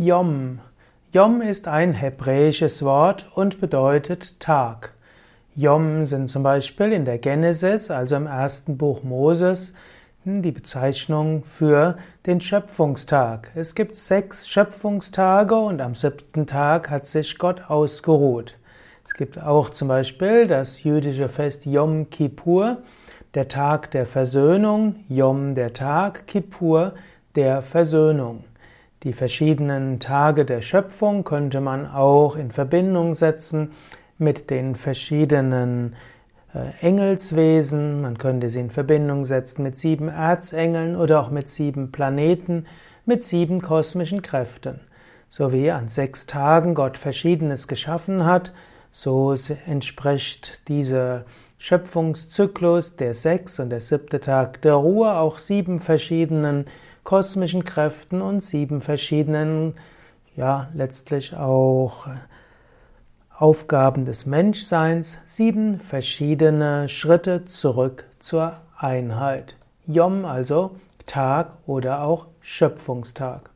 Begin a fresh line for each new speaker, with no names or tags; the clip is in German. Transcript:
Yom. Yom ist ein hebräisches Wort und bedeutet Tag. Yom sind zum Beispiel in der Genesis, also im ersten Buch Moses, die Bezeichnung für den Schöpfungstag. Es gibt sechs Schöpfungstage und am siebten Tag hat sich Gott ausgeruht. Es gibt auch zum Beispiel das jüdische Fest Yom Kippur, der Tag der Versöhnung, Yom der Tag, Kippur der Versöhnung. Die verschiedenen Tage der Schöpfung könnte man auch in Verbindung setzen mit den verschiedenen äh, Engelswesen. Man könnte sie in Verbindung setzen mit sieben Erzengeln oder auch mit sieben Planeten, mit sieben kosmischen Kräften. So wie an sechs Tagen Gott Verschiedenes geschaffen hat, so entspricht dieser Schöpfungszyklus der sechs und der siebte Tag der Ruhe auch sieben verschiedenen kosmischen Kräften und sieben verschiedenen, ja, letztlich auch Aufgaben des Menschseins, sieben verschiedene Schritte zurück zur Einheit. Yom also Tag oder auch Schöpfungstag.